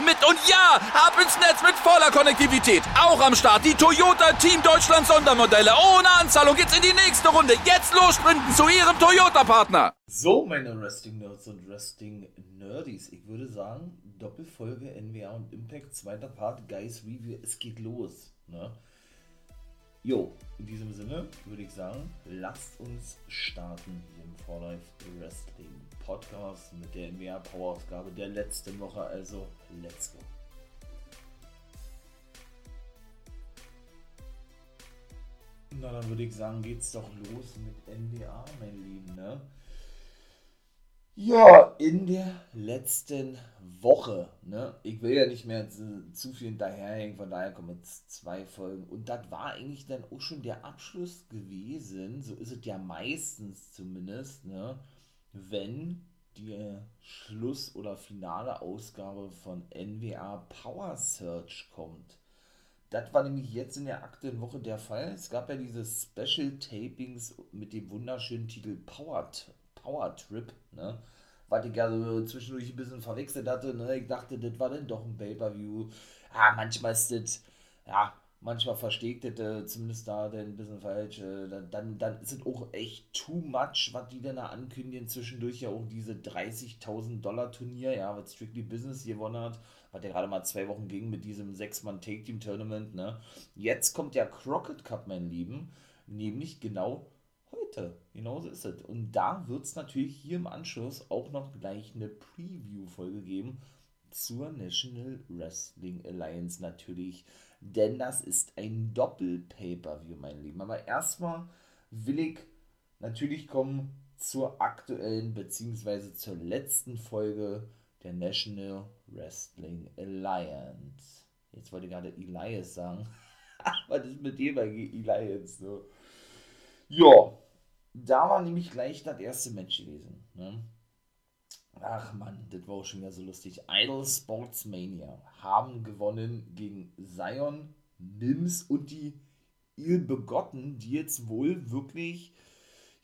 mit. Und ja, ab ins Netz mit voller Konnektivität. Auch am Start die Toyota Team Deutschland Sondermodelle. Ohne Anzahlung geht's in die nächste Runde. Jetzt los sprinten zu ihrem Toyota-Partner. So, meine Wrestling-Nerds und Wrestling-Nerdies. Ich würde sagen, Doppelfolge NWA und Impact, zweiter Part, Guys Review. Es geht los. Ne? Jo, in diesem Sinne würde ich sagen, lasst uns starten im For Life Wrestling Podcast mit der NWA Power Ausgabe der letzten Woche. Also, let's go. Na, dann würde ich sagen, geht's doch los mit NWA, mein Lieben, ne? Ja, in der letzten Woche, ne? Ich will ja nicht mehr zu, zu viel hinterherhängen, von daher kommen jetzt zwei Folgen. Und das war eigentlich dann auch schon der Abschluss gewesen, so ist es ja meistens zumindest, ne? Wenn die Schluss- oder finale Ausgabe von NWA Power Search kommt. Das war nämlich jetzt in der aktuellen Woche der Fall. Es gab ja diese Special Tapings mit dem wunderschönen Titel Power Power Trip, ne? Was ich ja so zwischendurch ein bisschen verwechselt hatte, ne? Ich dachte, das war dann doch ein Pay-Per-View. Ja, manchmal ist das, ja, manchmal versteckt äh, zumindest da dann ein bisschen falsch. Äh, dann, dann ist es auch echt too much, was die dann da ankündigen. Zwischendurch ja auch diese 30.000 Dollar Turnier, ja, was Strictly Business gewonnen hat, was ja gerade mal zwei Wochen ging mit diesem Sechs-Mann-Take-Team-Tournament, ne? Jetzt kommt der Crockett Cup, mein Lieben, nämlich genau heute. Genauso ist es. Und da wird es natürlich hier im Anschluss auch noch gleich eine Preview-Folge geben zur National Wrestling Alliance natürlich. Denn das ist ein Doppel-Pay-Per-View, meine Lieben. Aber erstmal will ich natürlich kommen zur aktuellen bzw. zur letzten Folge der National Wrestling Alliance. Jetzt wollte ich gerade Elias sagen. Was ist mit dem eigentlich Elias so? Ja, da war nämlich gleich das erste Match gewesen. Ne? Ach man, das war auch schon wieder so lustig. Idol Sportsmania haben gewonnen gegen Zion, Mims und die Ilbegotten, die jetzt wohl wirklich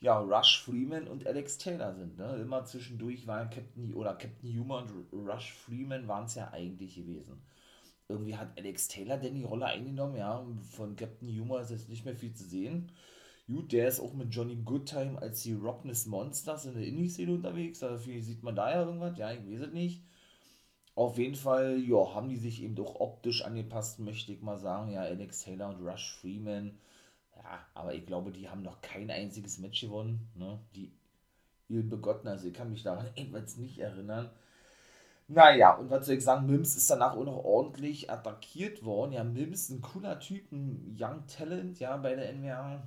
ja, Rush Freeman und Alex Taylor sind. Ne? Immer zwischendurch waren Captain oder Captain Humor und Rush Freeman waren es ja eigentlich gewesen. Irgendwie hat Alex Taylor denn die Rolle eingenommen, ja, von Captain Humor ist jetzt nicht mehr viel zu sehen. Gut, der ist auch mit Johnny Goodtime als die Rockness Monsters in der Indie-Szene unterwegs. Dafür sieht man da ja irgendwas. Ja, ich weiß es nicht. Auf jeden Fall, ja, haben die sich eben doch optisch angepasst, möchte ich mal sagen. Ja, Alex Taylor und Rush Freeman. Ja, aber ich glaube, die haben noch kein einziges Match gewonnen. Ne? Die Il Begotten, also ich kann mich daran ebenfalls nicht erinnern. Naja, und was soll ich sagen, Mims ist danach auch noch ordentlich attackiert worden. Ja, Mims ist ein cooler Typ, ein Young Talent, ja, bei der NWA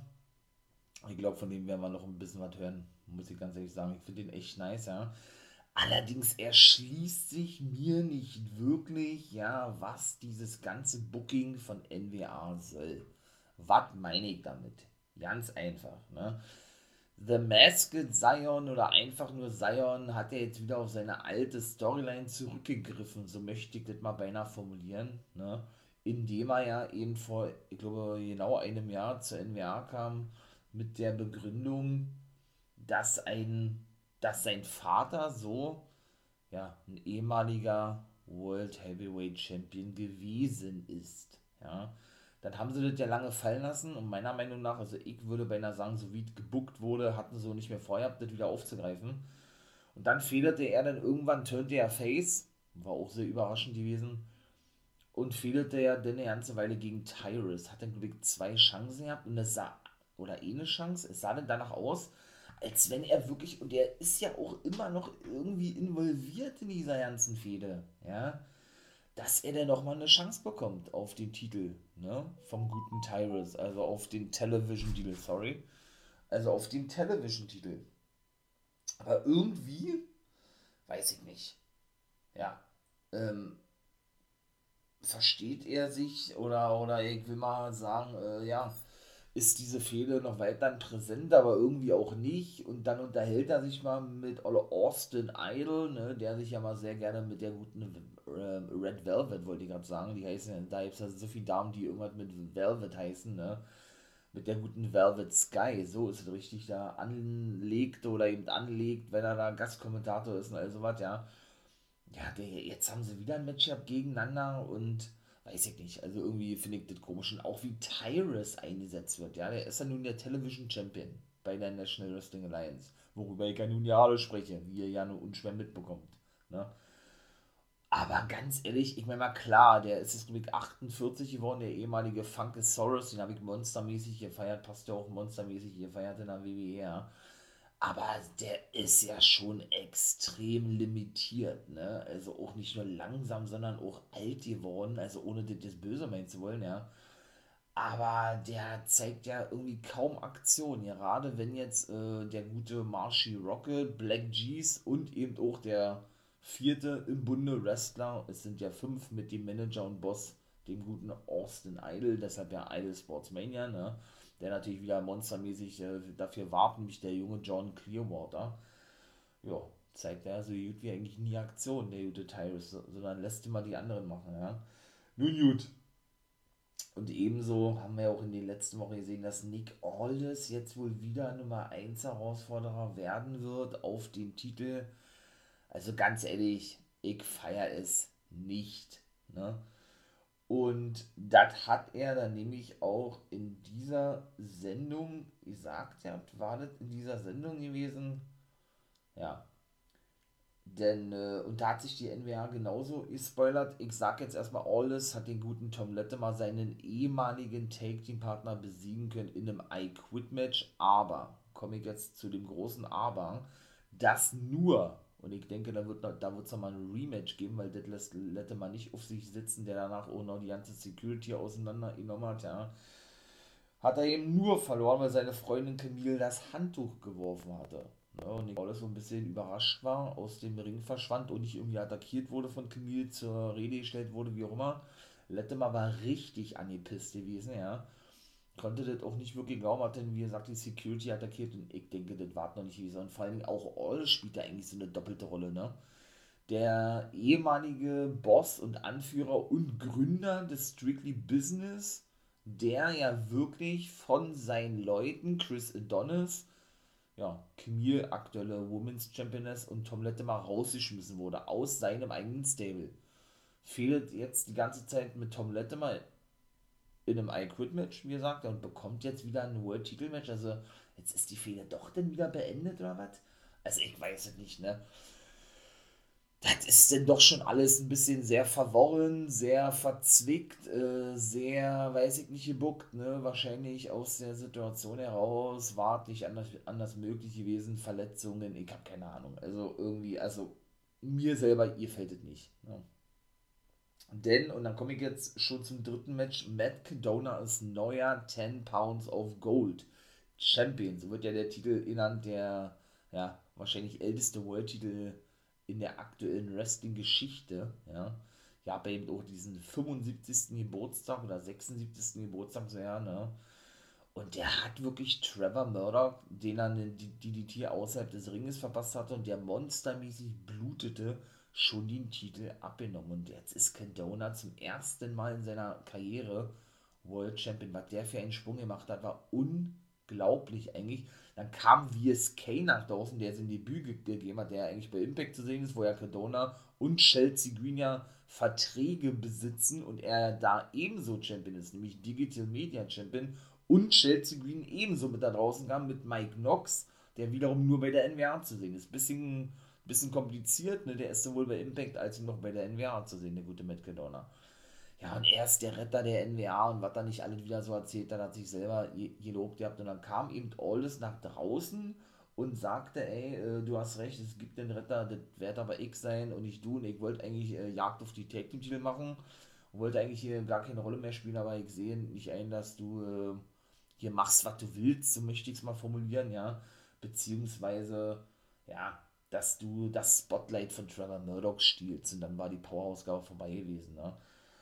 ich glaube, von dem werden wir noch ein bisschen was hören, muss ich ganz ehrlich sagen. Ich finde den echt nice, ja. Allerdings erschließt sich mir nicht wirklich, ja, was dieses ganze Booking von NWA soll. Was meine ich damit? Ganz einfach, ne? The Masked Zion oder einfach nur Zion hat er jetzt wieder auf seine alte Storyline zurückgegriffen, so möchte ich das mal beinahe formulieren, ne? Indem er ja eben vor, ich glaube, genau einem Jahr zur NWA kam mit der Begründung, dass ein, dass sein Vater so, ja, ein ehemaliger World Heavyweight Champion gewesen ist, ja. Dann haben sie das ja lange fallen lassen und meiner Meinung nach, also ich würde beinahe sagen, so wie es gebuckt wurde, hatten sie nicht mehr vorher, das wieder aufzugreifen. Und dann fehlte er dann irgendwann, turnte er Face, war auch sehr überraschend gewesen. Und fehlte er dann eine ganze Weile gegen Tyrus. Hat dann, glaube zwei Chancen gehabt und das sah oder eh eine Chance. Es sah denn danach aus, als wenn er wirklich, und er ist ja auch immer noch irgendwie involviert in dieser ganzen Fehde, ja, dass er dann nochmal eine Chance bekommt auf den Titel, ne, vom guten Tyrus, also auf den Television-Titel, sorry, also auf den Television-Titel. Aber irgendwie, weiß ich nicht, ja, ähm, versteht er sich oder, oder ich will mal sagen, äh, ja, ist diese Fehde noch weiterhin präsent, aber irgendwie auch nicht. Und dann unterhält er sich mal mit Austin Idol, ne, der sich ja mal sehr gerne mit der guten äh, Red Velvet, wollte ich gerade sagen, die heißen, da gibt es ja so viele Damen, die irgendwas mit Velvet heißen, ne, mit der guten Velvet Sky, so ist es richtig, da anlegt oder eben anlegt, wenn er da Gastkommentator ist und all sowas, ja. Ja, der, jetzt haben sie wieder ein Matchup gegeneinander und weiß ich nicht. Also irgendwie finde ich das komisch. Und auch wie Tyrus eingesetzt wird. Ja, der ist ja nun der Television Champion bei der National Wrestling Alliance. Worüber ich ja nun ja alle spreche, wie ihr ja nur unschwer mitbekommt. Ne? Aber ganz ehrlich, ich meine mal klar, der ist jetzt mit 48 geworden, der ehemalige Funkesaurus, den habe ich monstermäßig gefeiert, passt ja auch monstermäßig gefeiert in der WWE. Aber der ist ja schon extrem limitiert, ne? Also auch nicht nur langsam, sondern auch alt geworden, also ohne das Böse meinen zu wollen, ja. Aber der zeigt ja irgendwie kaum Aktion, gerade wenn jetzt äh, der gute Marshy Rocket, Black G's und eben auch der vierte im Bunde Wrestler, es sind ja fünf mit dem Manager und Boss, dem guten Austin Idol, deshalb ja Idol Sportsmania, ne? Der natürlich wieder monstermäßig äh, dafür warten, nämlich der junge John Clearwater. Ja, zeigt er so gut wie eigentlich nie Aktion, der gute Tyrus, sondern lässt immer die anderen machen, ja. Nun gut. Und ebenso haben wir auch in den letzten Wochen gesehen, dass Nick Aldis jetzt wohl wieder Nummer 1 Herausforderer werden wird auf den Titel. Also ganz ehrlich, ich feiere es nicht. Ne? Und das hat er dann nämlich auch in dieser Sendung gesagt, ja, war das in dieser Sendung gewesen? Ja. Denn, äh, und da hat sich die NWA genauso gespoilert. Ich sag jetzt erstmal, Alles hat den guten Tom Lettemer seinen ehemaligen Take-Team-Partner besiegen können in einem I-Quit-Match. Aber, komme ich jetzt zu dem großen Aber, das nur und ich denke, da wird noch, da wird es nochmal ein Rematch geben, weil das lässt Lettemann nicht auf sich sitzen, der danach auch noch die ganze Security auseinandergenommen hat, ja. Hat er eben nur verloren, weil seine Freundin Camille das Handtuch geworfen hatte. Ja, und ich auch so ein bisschen überrascht war, aus dem Ring verschwand und nicht irgendwie attackiert wurde von Camille, zur Rede gestellt wurde, wie auch immer. Lettemann war richtig angepisst gewesen, ja konnte das auch nicht wirklich glauben, hat denn, wie gesagt, die Security attackiert und ich denke, das war noch nicht so. Und vor allem auch All spielt da eigentlich so eine doppelte Rolle, ne? Der ehemalige Boss und Anführer und Gründer des Strictly Business, der ja wirklich von seinen Leuten, Chris Adonis, ja, Camille, aktuelle Women's Championess und Tom Lettemar rausgeschmissen wurde aus seinem eigenen Stable. Fehlt jetzt die ganze Zeit mit Tom Lettemar in einem I-Quit-Match, wie gesagt, und bekommt jetzt wieder ein World-Titel-Match. Also, jetzt ist die Fehde doch dann wieder beendet oder was? Also, ich weiß es nicht, ne? Das ist denn doch schon alles ein bisschen sehr verworren, sehr verzwickt, äh, sehr, weiß ich nicht, gebuckt, ne? Wahrscheinlich aus der Situation heraus, war nicht anders, anders möglich gewesen, Verletzungen, ich habe keine Ahnung. Also, irgendwie, also, mir selber, ihr fällt es nicht. Ne? Denn, und dann komme ich jetzt schon zum dritten Match, Matt Cadona ist neuer 10 Pounds of Gold Champion. So wird ja der Titel innerhalb der, ja, wahrscheinlich älteste World-Titel in der aktuellen Wrestling-Geschichte, ja. Ja, bei eben auch diesen 75. Geburtstag oder 76. Geburtstag, so ja, ne. Und der hat wirklich Trevor Murdoch, den er den DDT außerhalb des Ringes verpasst hatte und der monstermäßig blutete, schon den Titel abgenommen. Und jetzt ist Cardona zum ersten Mal in seiner Karriere World Champion. Was der für einen Sprung gemacht hat, war unglaublich eigentlich. Dann kam VSK nach draußen, der sein Debüt gegeben hat, der eigentlich bei Impact zu sehen ist, wo ja Cardona und Chelsea Green ja Verträge besitzen und er da ebenso Champion ist, nämlich Digital Media Champion und Chelsea Green ebenso mit da draußen kam mit Mike Knox, der wiederum nur bei der NWA zu sehen ist. Bisschen bisschen kompliziert, ne? Der ist sowohl bei Impact als auch noch bei der NWA zu sehen, der gute Matt Cadona. Ja, und er ist der Retter der NWA und was da nicht alles wieder so erzählt, dann hat sich selber gelobt gehabt und dann kam eben Aldis nach draußen und sagte, ey, äh, du hast recht, es gibt den Retter, das wird aber ich sein und nicht du und ich wollte eigentlich äh, Jagd auf die Tag Team Titel machen und wollte eigentlich hier gar keine Rolle mehr spielen, aber ich sehe nicht ein, dass du äh, hier machst, was du willst, so möchte ich es mal formulieren, ja, beziehungsweise, ja, dass du das Spotlight von Trevor Murdoch stiehlst und dann war die Power-Ausgabe vorbei gewesen. Ne?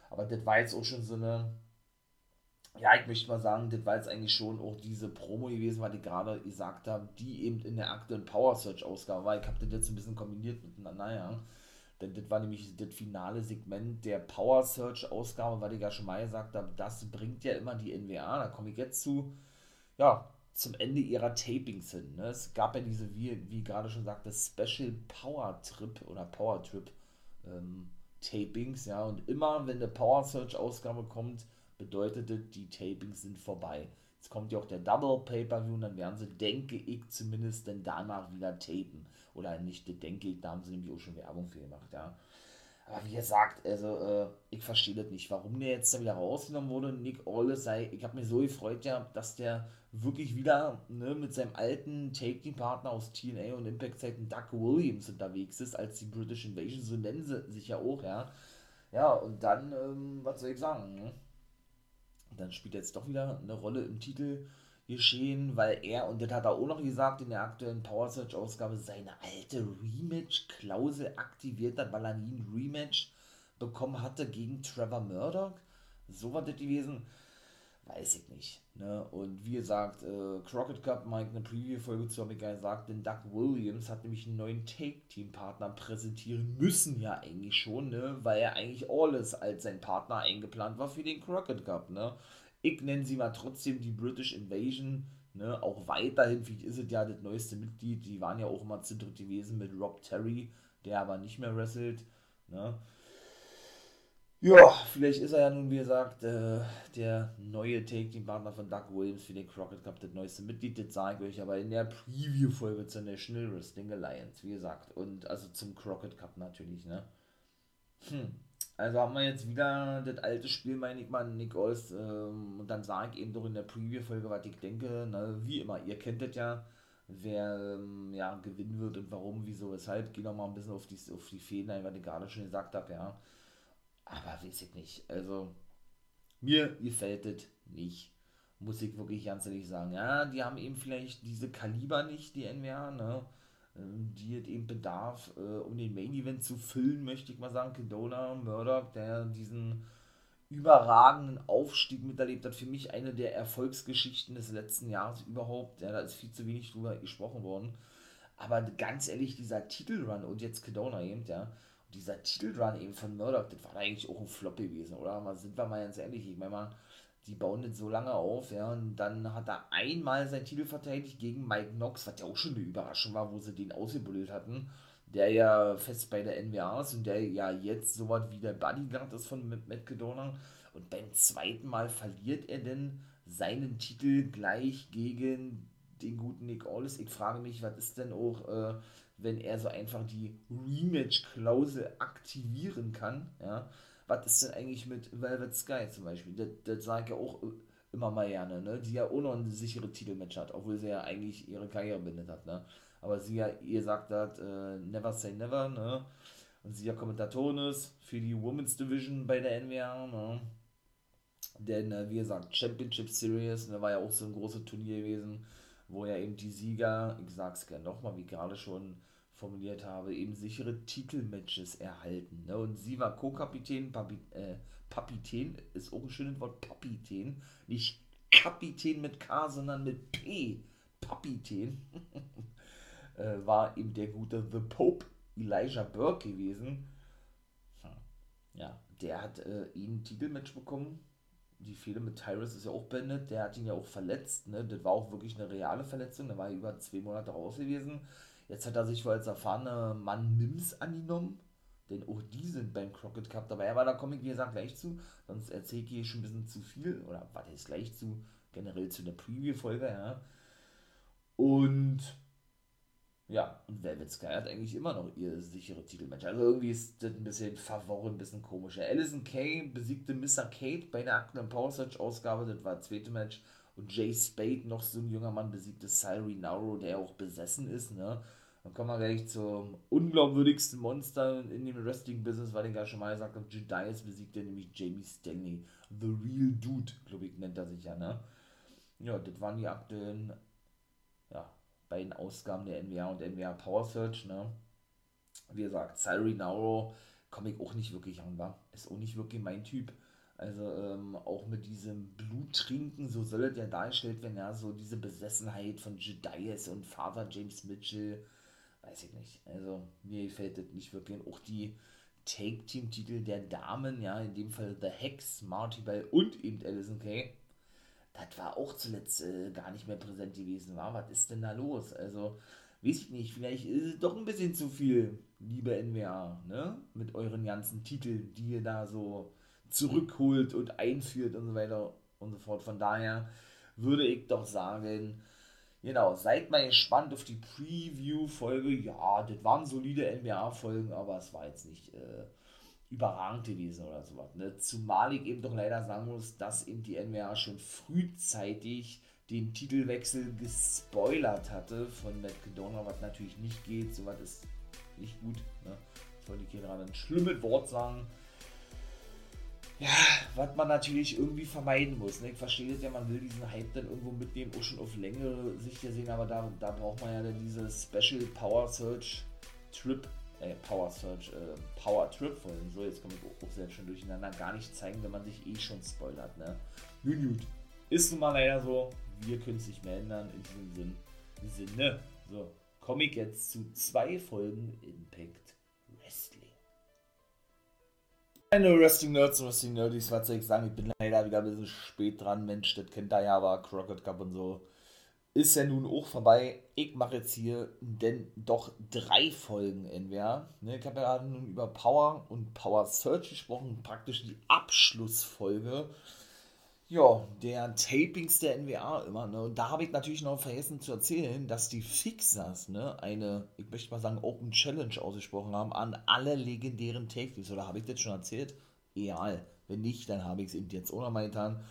Aber das war jetzt auch schon so eine, ja, ich möchte mal sagen, das war jetzt eigentlich schon auch diese Promo gewesen, weil ich gerade gesagt habe, die eben in der aktuellen Power Search-Ausgabe war. Ich habe das jetzt ein bisschen kombiniert miteinander, ja. Denn das war nämlich das finale Segment der Power Search-Ausgabe, weil ich ja schon mal gesagt habe, das bringt ja immer die NWA. Da komme ich jetzt zu. Ja, zum Ende ihrer Tapings hin. Ne? Es gab ja diese, wie, wie gerade schon sagte, Special Power Trip oder Power Trip ähm, Tapings, ja, und immer wenn eine Power Search Ausgabe kommt, bedeutete die Tapings sind vorbei. Jetzt kommt ja auch der Double Pay-Per-View und dann werden sie, denke ich zumindest, dann danach wieder tapen. Oder nicht, denke ich, da haben sie nämlich auch schon Werbung für gemacht, ja. Aber wie gesagt, also äh, ich verstehe das nicht, warum der jetzt da wieder rausgenommen wurde. Nick Aldis sei, ich habe mich so gefreut, ja, dass der wirklich wieder ne, mit seinem alten Take-Team-Partner aus TNA und Impact-Zeiten Doug Williams unterwegs ist, als die British Invasion, so nennen sie sich ja auch, ja. Ja, und dann, ähm, was soll ich sagen, ne? dann spielt er jetzt doch wieder eine Rolle im Titel geschehen, weil er, und das hat er auch noch gesagt in der aktuellen Power Search Ausgabe, seine alte Rematch-Klausel aktiviert hat, weil er nie ein Rematch bekommen hatte gegen Trevor Murdoch. So war das gewesen. Weiß ich nicht. Ne? Und wie gesagt, äh, Crockett Cup, Mike, eine Preview-Folge zu habe ich gesagt, denn Doug Williams hat nämlich einen neuen Take-Team-Partner präsentieren müssen, ja eigentlich schon, ne? weil er eigentlich alles als sein Partner eingeplant war für den Crockett Cup. Ne? Ich nenne sie mal trotzdem die British Invasion. Ne, auch weiterhin, wie ist es ja das neueste Mitglied, die waren ja auch immer zu gewesen mit Rob Terry, der aber nicht mehr wrestelt. Ne. Ja, vielleicht ist er ja nun, wie gesagt, äh, der neue Take-Team-Partner von Doug Williams für den Crockett Cup, das neueste Mitglied, das sage ich euch aber in der Preview-Folge zur National Wrestling Alliance, wie gesagt, und also zum Crockett Cup natürlich, ne. Hm. Also haben wir jetzt wieder das alte Spiel, meine ich mal, Nick Ols. Ähm, und dann sage ich eben doch in der Preview-Folge, was ich denke. Na, wie immer, ihr kennt das ja, wer ähm, ja, gewinnen wird und warum, wieso, weshalb. Gehe noch mal ein bisschen auf die, auf die Fäden ein, was ich gerade schon gesagt habe, ja. Aber weiß ich nicht. Also, mir gefällt das nicht. Muss ich wirklich ganz ehrlich sagen. Ja, die haben eben vielleicht diese Kaliber nicht, die NWA, ne? Ähm, die es eben bedarf, äh, um den Main Event zu füllen, möchte ich mal sagen. Kedona, Murdoch, der diesen überragenden Aufstieg miterlebt hat. Für mich eine der Erfolgsgeschichten des letzten Jahres überhaupt. Ja, da ist viel zu wenig drüber gesprochen worden. Aber ganz ehrlich, dieser Titelrun und jetzt Kedona eben, ja, dieser Titelrun eben von Murdoch, das war eigentlich auch ein Flop gewesen, oder? Mal sind wir mal ganz ehrlich, ich meine mal, die bauen das so lange auf, ja, und dann hat er einmal seinen Titel verteidigt gegen Mike Knox, was ja auch schon eine Überraschung war, wo sie den ausgebuddelt hatten, der ja fest bei der NWA ist und der ja jetzt so was wie der Bodyguard ist von Matt Cadona und beim zweiten Mal verliert er denn seinen Titel gleich gegen den guten Nick Aldis. Ich frage mich, was ist denn auch, äh, wenn er so einfach die Rematch-Klausel aktivieren kann, ja, was ist denn eigentlich mit Velvet Sky zum Beispiel? Das, das sage ich ja auch immer mal gerne, ne? die ja auch noch ein sicheres Titelmatch hat, obwohl sie ja eigentlich ihre Karriere beendet hat. Ne? Aber sie ja, ihr sagt hat, äh, never say never, ne? Und sie ja Kommentatorin ist für die Women's Division bei der NWA, ne? Denn, äh, wie gesagt, Championship Series, ne, war ja auch so ein großes Turnier gewesen, wo ja eben die Sieger, ich sag's gerne nochmal, wie gerade schon formuliert habe, eben sichere Titelmatches erhalten. Ne? Und sie war Co-Kapitän, Papi, äh, Papitän, ist auch ein schönes Wort, Papitän, nicht Kapitän mit K, sondern mit P, Papitän, äh, war eben der gute The Pope Elijah Burke gewesen. Hm. Ja, der hat äh, ihn ein Titelmatch bekommen. Die Fehde mit Tyrus ist ja auch beendet. Der hat ihn ja auch verletzt. Ne? Das war auch wirklich eine reale Verletzung. Der war über zwei Monate raus gewesen. Jetzt hat er sich wohl als erfahrener Mann Nims angenommen, denn auch die sind beim Crockett dabei. Aber da komme ich, wie gesagt, gleich zu, sonst erzähle ich hier schon ein bisschen zu viel, oder warte jetzt gleich zu, generell zu der Preview-Folge, ja. Und ja, und Velvet Sky hat eigentlich immer noch ihr sichere Titelmatch. Also irgendwie ist das ein bisschen verworren, ein bisschen komischer. Alison Kay besiegte Mr. Kate bei der aktuellen Power Search Ausgabe, das war das zweite Match. Und Jay Spade, noch so ein junger Mann, besiegte Cyril Nauro, der auch besessen ist, ne? Dann kommen wir gleich zum unglaubwürdigsten Monster in dem Wrestling-Business, weil ich ja schon mal gesagt habe, Judas besiegt ja nämlich Jamie Stanley. The Real Dude, glaube ich, nennt er sich ja, ne? Ja, das waren die aktuellen ja, beiden Ausgaben der NWA und NWA Power Search, ne? Wie gesagt, Cyril Nauro komme ich auch nicht wirklich an, war. Ist auch nicht wirklich mein Typ. Also ähm, auch mit diesem Bluttrinken, so soll es dargestellt werden, ja, so diese Besessenheit von Jedias und Vater James Mitchell, weiß ich nicht. Also mir gefällt das nicht wirklich. Auch die Take-Team-Titel der Damen, ja, in dem Fall The Hex, Marty Bell und eben Alison Kay, das war auch zuletzt äh, gar nicht mehr präsent gewesen, war. Was ist denn da los? Also, weiß ich nicht, vielleicht ist es doch ein bisschen zu viel, liebe NWA, ne? Mit euren ganzen Titeln, die ihr da so zurückholt und einführt und so weiter und so fort. Von daher würde ich doch sagen, genau, seid mal gespannt auf die Preview-Folge. Ja, das waren solide NBA-Folgen, aber es war jetzt nicht äh, überragend gewesen oder sowas. Ne? Zumal ich eben doch leider sagen muss, dass eben die NBA schon frühzeitig den Titelwechsel gespoilert hatte von Cadona, was natürlich nicht geht. Sowas ist nicht gut. Ne? Ich wollte hier gerade ein schlimmes Wort sagen ja, was man natürlich irgendwie vermeiden muss. Ne? Ich verstehe das ja, man will diesen Hype dann irgendwo mitnehmen, auch schon auf längere Sicht gesehen, aber da, da braucht man ja dann diese Special Power Search Trip, äh, Power Search, äh, Power Trip Folgen. So, jetzt komme ich auch selbst schon durcheinander. Gar nicht zeigen, wenn man sich eh schon spoilert. Ne? Nun gut. Ist nun mal leider so. Wir können es nicht mehr ändern in diesem Sinn. Sinne. So, komme ich jetzt zu zwei Folgen Impact Meine Wrestling Nerds und Wrestling Nerdies, was soll ich sagen, ich bin leider wieder ein bisschen spät dran, Mensch, das kennt ihr ja, aber Crockett Cup und so ist ja nun auch vorbei. Ich mache jetzt hier denn doch drei Folgen NWR. Ne, ich habe ja gerade nun über Power und Power Search gesprochen, praktisch die Abschlussfolge ja, der Tapings der NWA immer. Ne? Und da habe ich natürlich noch vergessen zu erzählen, dass die Fixers ne, eine, ich möchte mal sagen, Open Challenge ausgesprochen haben an alle legendären Tapings. Oder habe ich das schon erzählt? Egal. Wenn nicht, dann habe ich es eben jetzt auch noch mal getan.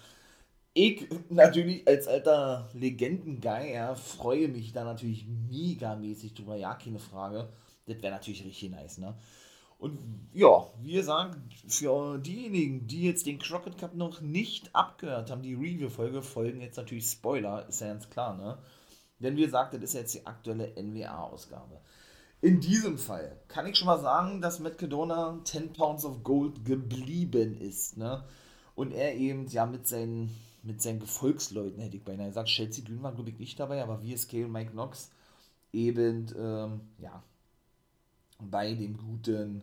Ich natürlich als alter Legenden-Guy ja, freue mich da natürlich megamäßig drüber. Ja, keine Frage. Das wäre natürlich richtig nice, ne? Und ja, wie gesagt, für diejenigen, die jetzt den Crockett Cup noch nicht abgehört haben, die Review-Folge folgen jetzt natürlich Spoiler, ist ja ganz klar, ne? Denn wie gesagt, das ist jetzt die aktuelle NWA-Ausgabe. In diesem Fall kann ich schon mal sagen, dass Matt Cadona 10 Pounds of Gold geblieben ist, ne? Und er eben, ja, mit seinen, mit seinen Gefolgsleuten, hätte ich beinahe gesagt, Chelsea Green war, glaube ich, nicht dabei, aber VSK und Mike Knox eben, ähm, ja, bei dem guten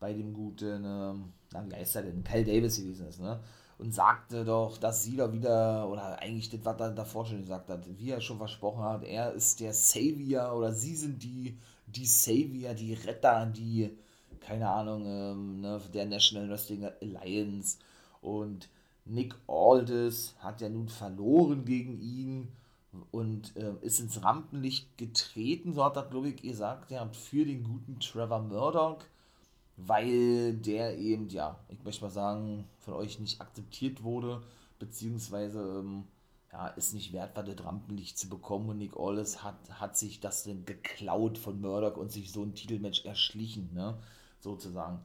bei dem guten, ähm, wie heißt er denn, Cal Davis gewesen ist, ne? Und sagte doch, dass sie da wieder, oder eigentlich das, was er davor schon gesagt hat, wie er schon versprochen hat, er ist der Savior oder sie sind die, die Savior, die Retter, die, keine Ahnung, ähm, ne, der National Wrestling Alliance. Und Nick Aldis hat ja nun verloren gegen ihn und äh, ist ins Rampenlicht getreten, so hat er, glaube ich, gesagt, ja, für den guten Trevor Murdoch weil der eben, ja, ich möchte mal sagen, von euch nicht akzeptiert wurde, beziehungsweise ähm, ja, es nicht wert war, das Rampenlicht zu bekommen und Nick Aldis hat, hat sich das dann geklaut von Murdoch und sich so ein Titelmatch erschlichen, ne, sozusagen.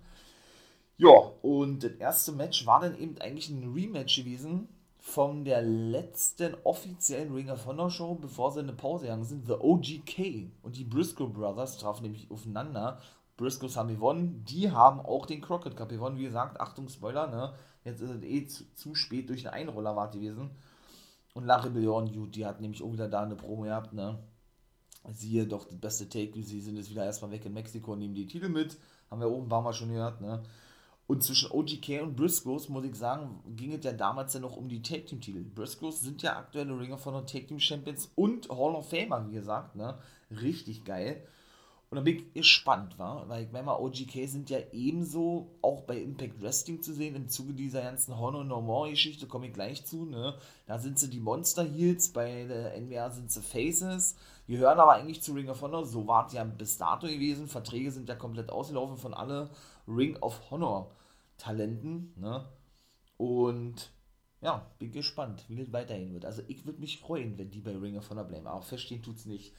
Ja, und das erste Match war dann eben eigentlich ein Rematch gewesen von der letzten offiziellen Ring of Honor Show, bevor sie in eine Pause gegangen sind, The OGK und die Briscoe Brothers trafen nämlich aufeinander Briscoes haben gewonnen. Die haben auch den Crockett Cup gewonnen. Wie gesagt, Achtung, Spoiler, ne? Jetzt ist es eh zu, zu spät durch den Einroller war gewesen. Und La Rebellion, die hat nämlich auch wieder da eine Promo gehabt, ne? Siehe doch, das beste Take, sie sind jetzt wieder erstmal weg in Mexiko und nehmen die Titel mit. Haben wir oben ein paar Mal schon gehört, ne? Und zwischen OGK und Briscoes, muss ich sagen, ging es ja damals ja noch um die Tag Team Titel. Briscoes sind ja aktuelle Ring of Honor Tag Team Champions und Hall of Famer, wie gesagt, ne? Richtig geil. Und dann bin ich gespannt, war, weil ich meine OGK sind ja ebenso auch bei Impact Wrestling zu sehen, im Zuge dieser ganzen Honor No Geschichte, komme ich gleich zu, ne? Da sind sie die Monster Heels, bei der NWA sind sie Faces, die hören aber eigentlich zu Ring of Honor, so war es ja bis dato gewesen, Verträge sind ja komplett ausgelaufen von alle Ring of Honor Talenten, ne? Und ja, bin gespannt, wie das weiterhin wird. Also ich würde mich freuen, wenn die bei Ring of Honor bleiben, aber verstehen es nicht.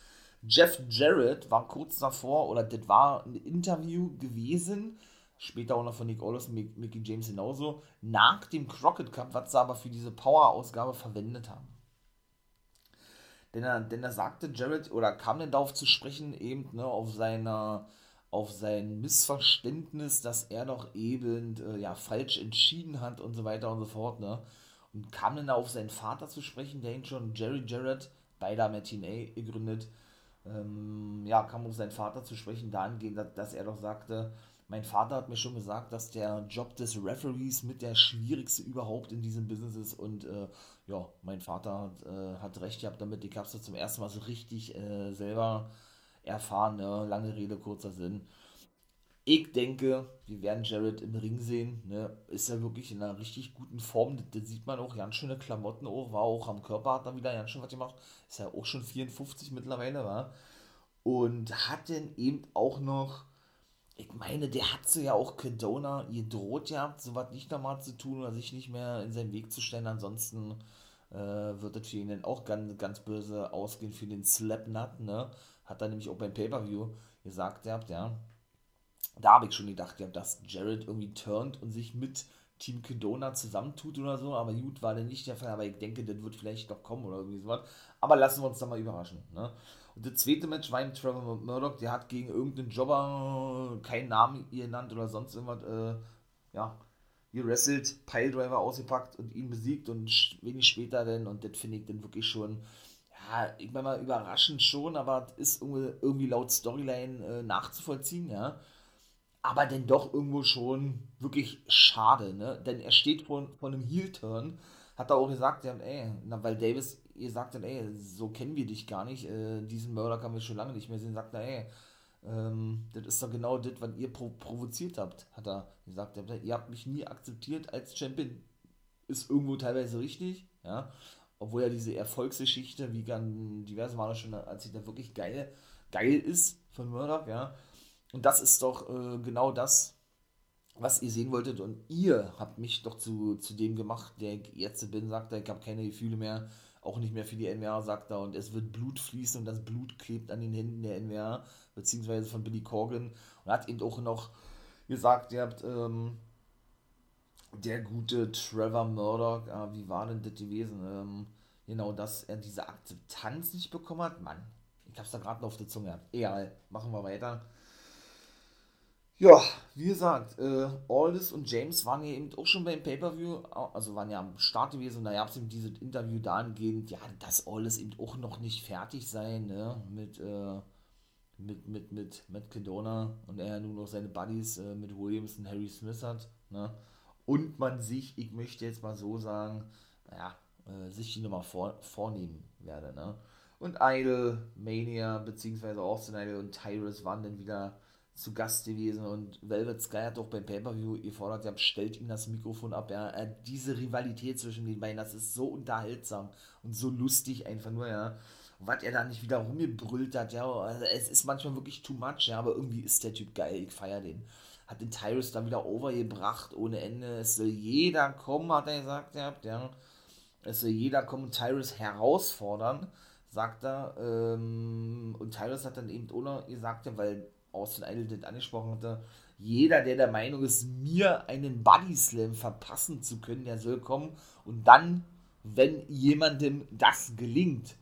Jeff Jarrett war kurz davor, oder das war ein Interview gewesen, später auch noch von Nick Aldis und Mickey James genauso, nach dem Crockett Cup, was sie aber für diese Power-Ausgabe verwendet haben. denn er, denn sagte Jared, oder kam denn darauf zu sprechen, eben, ne, auf seiner, auf sein Missverständnis, dass er doch eben, äh, ja, falsch entschieden hat und so weiter und so fort, ne, und kam dann auf seinen Vater zu sprechen, der ihn schon Jerry Jarrett, beider Matinee gegründet, ähm, ja, kam auf seinen Vater zu sprechen, dahingehend, dass, er doch sagte, mein Vater hat mir schon gesagt, dass der Job des Referees mit der schwierigste überhaupt in diesem Business ist und äh, ja, mein Vater hat, äh, hat recht gehabt damit. Ich habe zum ersten Mal so richtig äh, selber erfahren. Ne? Lange Rede, kurzer Sinn. Ich denke, wir werden Jared im Ring sehen. Ne? Ist ja wirklich in einer richtig guten Form. Das sieht man auch. Ganz schöne Klamotten auch. War auch am Körper, hat er wieder ganz schön was gemacht. Ist ja auch schon 54 mittlerweile, war. Und hat denn eben auch noch ich meine, der hat so ja auch Kedona gedroht gehabt, sowas nicht nochmal zu tun oder sich nicht mehr in seinen Weg zu stellen. Ansonsten äh, wird das für ihn dann auch ganz, ganz böse ausgehen für den Slapnut, ne? Hat er nämlich auch beim Pay-Per-View gesagt gehabt, ja. Da habe ich schon gedacht, ja, dass Jared irgendwie turnt und sich mit Team Kedona zusammentut oder so, aber gut, war dann nicht der Fall, aber ich denke, das wird vielleicht noch kommen oder irgendwie sowas. Aber lassen wir uns da mal überraschen, ne? Und das zweite Match war eben Trevor Murdoch, der hat gegen irgendeinen Jobber keinen Namen genannt oder sonst irgendwas, äh, ja, gewrestelt, Piledriver ausgepackt und ihn besiegt und wenig später dann, und das finde ich dann wirklich schon, ja, ich meine mal überraschend schon, aber ist irgendwie, irgendwie laut Storyline äh, nachzuvollziehen, ja. Aber dann doch irgendwo schon wirklich schade, ne? Denn er steht vor, vor einem Heel-Turn, hat er auch gesagt, ja, ey, na, weil Davis ihr sagt dann, ey, so kennen wir dich gar nicht, äh, diesen Mörder kann wir schon lange nicht mehr sehen, sagt er, ey, ähm, das ist doch genau das, was ihr pro provoziert habt, hat er gesagt. Ihr habt mich nie akzeptiert als Champion, ist irgendwo teilweise richtig, ja, obwohl ja diese Erfolgsgeschichte, wie ganz diverse Male schon erzählt, da wirklich geil, geil ist von Murdoch, ja. Und das ist doch äh, genau das, was ihr sehen wolltet. Und ihr habt mich doch zu, zu dem gemacht, der jetzt bin, sagt er, ich habe keine Gefühle mehr auch nicht mehr für die NWA, sagt er, und es wird Blut fließen und das Blut klebt an den Händen der NWA, beziehungsweise von Billy Corgan. Und hat eben auch noch gesagt, ihr habt, ähm, der gute Trevor Murdoch, äh, wie war denn das gewesen? Ähm, genau, dass er diese Akzeptanz nicht bekommen hat. Mann, ich hab's da gerade noch auf der Zunge. Egal, machen wir weiter. Ja, wie gesagt, äh, Aldis und James waren ja eben auch schon beim Pay-Per-View, also waren ja am Start gewesen und da gab es eben dieses Interview dahingehend, ja, dass Aldis eben auch noch nicht fertig sei, ne, mit, äh, mit, mit, mit Matt Kedona und er nur noch seine Buddies äh, mit Williams und Harry Smith hat, ne, und man sich, ich möchte jetzt mal so sagen, naja, äh, sich die nochmal vor, vornehmen werde, ne. Und Idol, Mania, beziehungsweise Austin Idol und Tyrus waren dann wieder zu Gast gewesen und Velvet Sky hat auch beim Pay-Per-View gefordert, ja, stellt ihm das Mikrofon ab, ja, diese Rivalität zwischen den beiden, das ist so unterhaltsam und so lustig einfach nur, ja, was er da nicht wieder rumgebrüllt hat, ja, also es ist manchmal wirklich too much, ja, aber irgendwie ist der Typ geil, ich feiere den. Hat den Tyrus dann wieder overgebracht ohne Ende, es soll jeder kommen, hat er gesagt, ja, ja. es soll jeder kommen und Tyrus herausfordern, sagt er, ähm, und Tyrus hat dann eben ohne gesagt, weil Austin Idol angesprochen hatte, jeder, der der Meinung ist, mir einen Body Slam verpassen zu können, der soll kommen und dann, wenn jemandem das gelingt,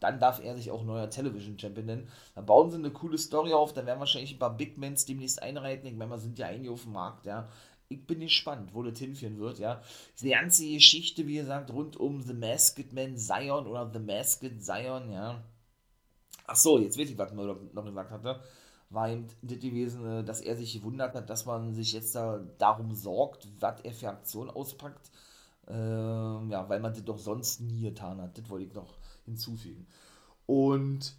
dann darf er sich auch neuer Television Champion nennen. Dann bauen sie eine coole Story auf, dann werden wahrscheinlich ein paar Big Mans demnächst einreiten. Ich meine, wir sind ja einige auf dem Markt, ja. Ich bin gespannt, wo das hinführen wird, ja. Die ganze Geschichte, wie gesagt, rund um The Masked Man Zion oder The Masked Zion, ja. Ach so, jetzt weiß ich, was man noch gesagt hatte war eben das gewesen, äh, dass er sich gewundert hat, dass man sich jetzt da darum sorgt, was er für Aktionen auspackt. Ähm, ja, weil man das doch sonst nie getan hat. Das wollte ich noch hinzufügen. Und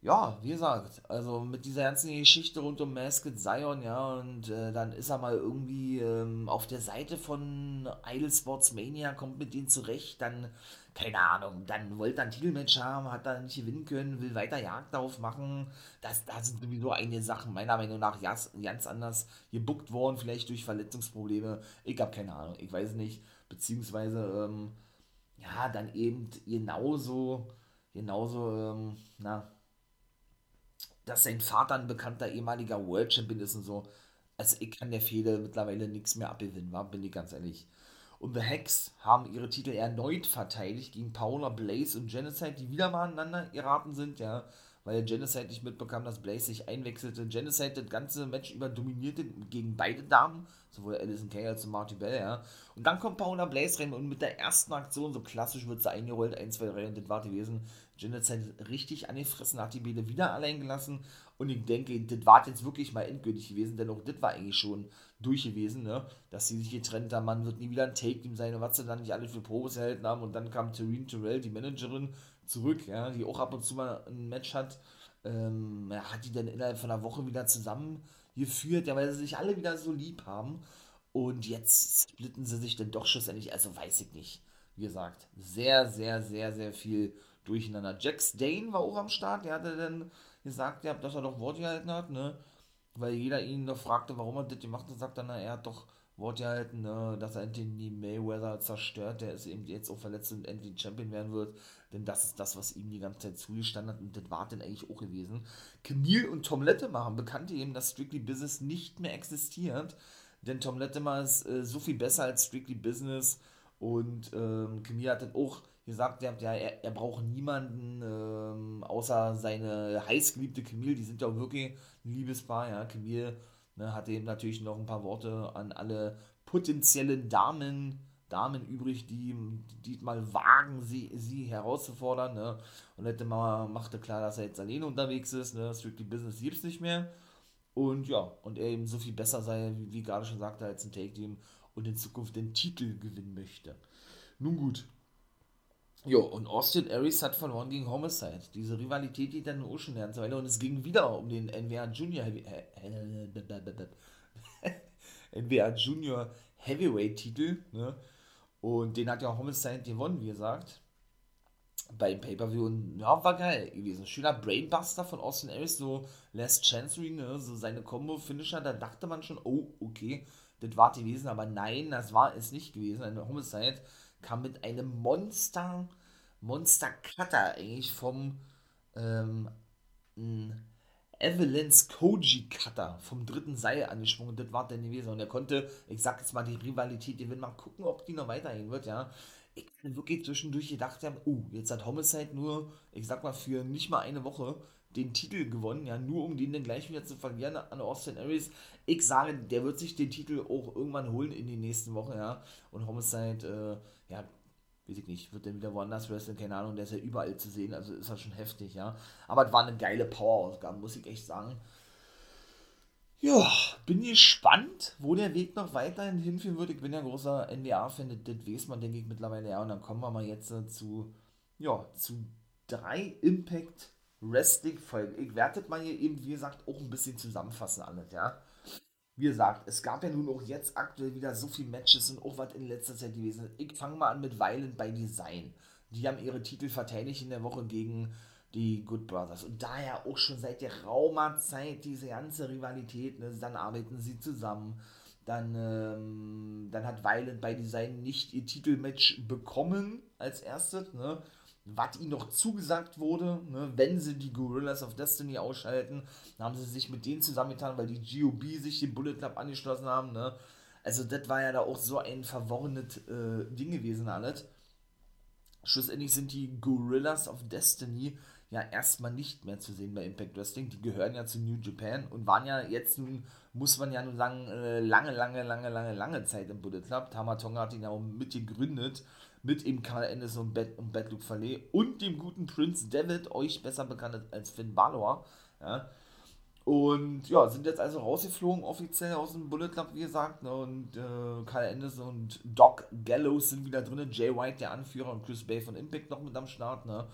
ja, wie gesagt, also mit dieser ganzen Geschichte rund um Masked Zion, ja, und äh, dann ist er mal irgendwie ähm, auf der Seite von Idle Sports Mania, kommt mit denen zurecht, dann, keine Ahnung, dann wollte er ein Titelmatch haben, hat er nicht gewinnen können, will weiter Jagd darauf machen. Das, da sind sowieso einige Sachen meiner Meinung nach ganz, ganz anders gebuckt worden, vielleicht durch Verletzungsprobleme. Ich habe keine Ahnung, ich weiß nicht, beziehungsweise, ähm, ja, dann eben genauso, genauso, ähm, na, dass sein Vater ein bekannter ehemaliger World Champion ist und so. Also ich kann der Fehde mittlerweile nichts mehr abgewinnen, war, bin ich ganz ehrlich. und The Hex haben ihre Titel erneut verteidigt gegen Paula, Blaze und Genocide, die wieder mal aneinander geraten sind, ja, weil Genocide nicht mitbekam, dass Blaze sich einwechselte. Genocide das ganze Match über dominierte gegen beide Damen, sowohl Alison Kay als auch Marty Bell, ja. Und dann kommt Paula Blaze rein und mit der ersten Aktion, so klassisch wird sie eingerollt, 1, 2, 3 und das war gewesen. Genocide richtig angefressen, hat die Bede wieder allein gelassen. Und ich denke, das war jetzt wirklich mal endgültig gewesen, denn auch das war eigentlich schon durch gewesen, ne? dass sie sich getrennt haben, man wird nie wieder ein Take-Team sein und was sie dann nicht alle für Probes erhalten haben. Und dann kam Terrine Terrell, die Managerin, zurück, ja, die auch ab und zu mal ein Match hat, ähm, ja, hat die dann innerhalb von einer Woche wieder zusammengeführt, ja, weil sie sich alle wieder so lieb haben. Und jetzt splitten sie sich dann doch schlussendlich, also weiß ich nicht, wie gesagt, sehr, sehr, sehr, sehr viel durcheinander. Jack Stain war auch am Start, der hatte dann gesagt, ja, dass er doch Wort gehalten hat, ne, weil jeder ihn noch fragte, warum er das gemacht hat, sagt dann, er hat doch Wort gehalten, ne, dass er Anthony Mayweather zerstört, der ist eben jetzt auch verletzt und endlich Champion werden wird, denn das ist das, was ihm die ganze Zeit zugestanden hat und das war dann eigentlich auch gewesen. Camille und Tom Latimer haben bekannte eben, dass Strictly Business nicht mehr existiert, denn Tom Latimer ist äh, so viel besser als Strictly Business und ähm, Camille hat dann auch gesagt, ja, er, er braucht niemanden ähm, außer seine heißgeliebte Camille, die sind ja auch wirklich ein Liebespaar, ja, Camille ne, hatte eben natürlich noch ein paar Worte an alle potenziellen Damen, Damen übrig, die, die mal wagen, sie, sie herauszufordern, ne, und hätte mal, machte klar, dass er jetzt alleine unterwegs ist, ne, Strictly Business gibt es nicht mehr, und ja, und er eben so viel besser sei, wie, wie gerade schon sagte, als ein Take-Team und in Zukunft den Titel gewinnen möchte. Nun gut, Jo, und Austin Aries hat verloren gegen Homicide. Diese Rivalität geht dann auch schon eine und es ging wieder um den NWA Junior NWA Junior Heavyweight Titel, ne? Und den hat ja Homicide gewonnen, wie gesagt. Beim Pay-Per-View und ja, war geil gewesen. Schöner Brainbuster von Austin Aries, so Last Chancery, ne? So seine Combo-Finisher, da dachte man schon, oh, okay, das war gewesen, aber nein, das war es nicht gewesen. Homicide kam mit einem Monster, Monster Cutter eigentlich vom ähm, Evelyn's Koji Cutter vom dritten Seil angesprungen. Das war der gewesen. Und er konnte, ich sag jetzt mal, die Rivalität, die will mal gucken, ob die noch weitergehen wird, ja. Ich bin wirklich zwischendurch gedacht, uh, jetzt hat Homicide nur, ich sag mal, für nicht mal eine Woche den Titel gewonnen, ja, nur um den dann gleich wieder zu verlieren an Austin Aries. Ich sage, der wird sich den Titel auch irgendwann holen in den nächsten Wochen, ja. Und Homicide, äh, ja, weiß ich nicht, wird dann wieder woanders wrestlen, keine Ahnung, der ist ja überall zu sehen, also ist das schon heftig, ja. Aber es war eine geile Power-Ausgabe, muss ich echt sagen. Ja, bin gespannt, wo der Weg noch weiterhin hinführen wird. Ich bin ja großer NWA-Fan, das weiß man, denke ich, mittlerweile ja. Und dann kommen wir mal jetzt zu, ja, zu drei Impact Wrestling-Folgen. Ich werde das mal hier eben, wie gesagt, auch ein bisschen zusammenfassen alles, ja wie gesagt, es gab ja nun auch jetzt aktuell wieder so viele Matches und auch was in letzter Zeit gewesen. Ich fange mal an mit Violent by Design. Die haben ihre Titel verteidigt in der Woche gegen die Good Brothers. Und daher auch schon seit der raumer Zeit diese ganze Rivalität. Ne? Dann arbeiten sie zusammen. Dann, ähm, dann hat Violent by Design nicht ihr Titelmatch bekommen als erstes. Ne? Was ihnen noch zugesagt wurde, ne, wenn sie die Gorillas of Destiny ausschalten, haben sie sich mit denen zusammengetan, weil die GOB sich den Bullet Club angeschlossen haben. Ne. Also das war ja da auch so ein verworrenes äh, Ding gewesen alles. Schlussendlich sind die Gorillas of Destiny ja erstmal nicht mehr zu sehen bei Impact Wrestling. Die gehören ja zu New Japan und waren ja jetzt nun, muss man ja nun sagen, äh, lange, lange, lange, lange, lange Zeit im Bullet Club. Tamatonga hat ihn ja auch mitgegründet mit eben Karl Anderson und, Bad, Luke Fallet und dem guten Prince David, euch besser bekannt als Finn Balor. Ja. Und ja, sind jetzt also rausgeflogen offiziell aus dem Bullet Club, wie gesagt. Ne? Und äh, Karl Anderson und Doc Gallows sind wieder drin. Jay White, der Anführer, und Chris Bay von Impact noch mit am Start. Ne?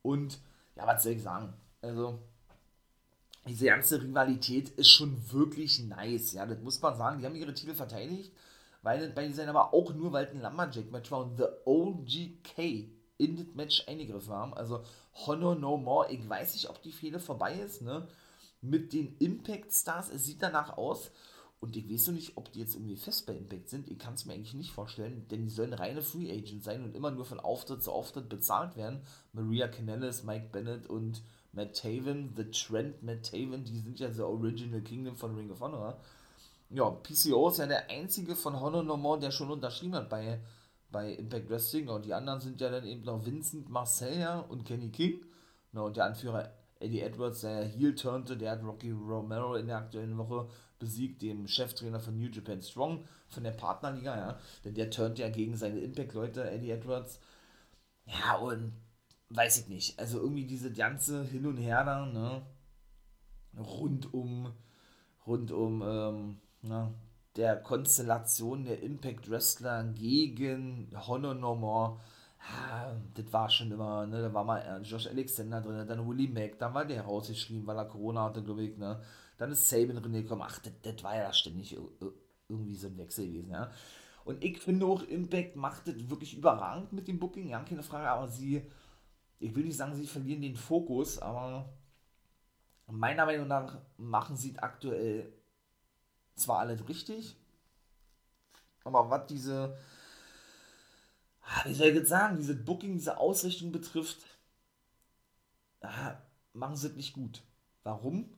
Und ja, was soll ich sagen? Also, diese ganze Rivalität ist schon wirklich nice. Ja, das muss man sagen. Die haben ihre Titel verteidigt weil bei sein aber auch nur, weil ein Lumberjack-Match war und The OGK in das Match eingegriffen haben. Also Honor No More, ich weiß nicht, ob die Fehde vorbei ist, ne? Mit den Impact Stars, es sieht danach aus. Und ich weiß noch nicht, ob die jetzt irgendwie fest bei Impact sind. Ich kann es mir eigentlich nicht vorstellen, denn die sollen reine Free Agents sein und immer nur von Auftritt zu Auftritt bezahlt werden. Maria Canellis, Mike Bennett und Matt Taven, The Trent Matt Taven, die sind ja the Original Kingdom von Ring of Honor. Ja, PCO ist ja der einzige von Honor No More, der schon unterschrieben hat bei, bei Impact Wrestling. Und die anderen sind ja dann eben noch Vincent Marcella und Kenny King. Na, und der Anführer Eddie Edwards, der Heel turnte, der hat Rocky Romero in der aktuellen Woche besiegt, dem Cheftrainer von New Japan Strong, von der Partnerliga, ja. Denn der turnt ja gegen seine Impact-Leute, Eddie Edwards. Ja, und weiß ich nicht. Also irgendwie diese ganze Hin und Her da, ne? Rund um, rund um, ähm, na, der Konstellation der Impact Wrestler gegen Honor No More. Das war schon immer, ne, da war mal äh, Josh Alexander drin, dann Willie Mack, dann war der rausgeschrieben, weil er Corona hatte, glaube ich, ne. Dann ist Sabin drin gekommen. Ach, das, das war ja ständig irgendwie so ein Wechsel gewesen, ja. Und ich finde auch, Impact macht das wirklich überragend mit dem Booking, ja, keine Frage, aber sie, ich will nicht sagen, sie verlieren den Fokus, aber meiner Meinung nach machen sie aktuell zwar alles richtig, aber was diese, ah, wie soll ich jetzt sagen, diese Booking, diese Ausrichtung betrifft, machen sie es nicht gut. Warum?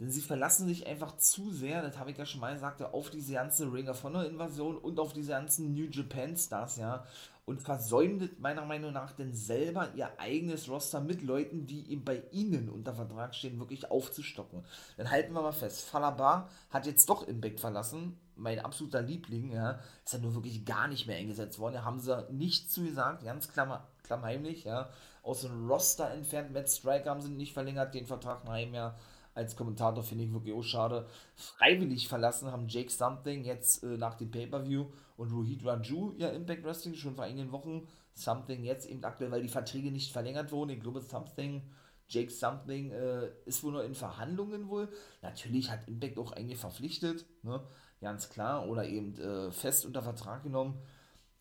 Denn sie verlassen sich einfach zu sehr, das habe ich ja schon mal gesagt, auf diese ganze Ring of Honor Invasion und auf diese ganzen New Japan Stars, ja. Und versäumen meiner Meinung nach denn selber ihr eigenes Roster mit Leuten, die eben bei ihnen unter Vertrag stehen, wirklich aufzustocken. Dann halten wir mal fest, Falabar hat jetzt doch Impact verlassen, mein absoluter Liebling, ja, ist ja nur wirklich gar nicht mehr eingesetzt worden. Da haben sie nichts zu gesagt, ganz klammer, klammheimlich, ja, aus dem Roster entfernt. Matt Striker haben sie nicht verlängert, den Vertrag nach einem als Kommentator finde ich wirklich auch schade. Freiwillig verlassen haben Jake Something jetzt äh, nach dem Pay-Per-View und Rohit Raju ja Impact Wrestling schon vor einigen Wochen. Something jetzt eben aktuell, weil die Verträge nicht verlängert wurden. Ich glaube, Something, Jake Something äh, ist wohl noch in Verhandlungen wohl. Natürlich hat Impact auch eigentlich verpflichtet, ne? ganz klar, oder eben äh, fest unter Vertrag genommen.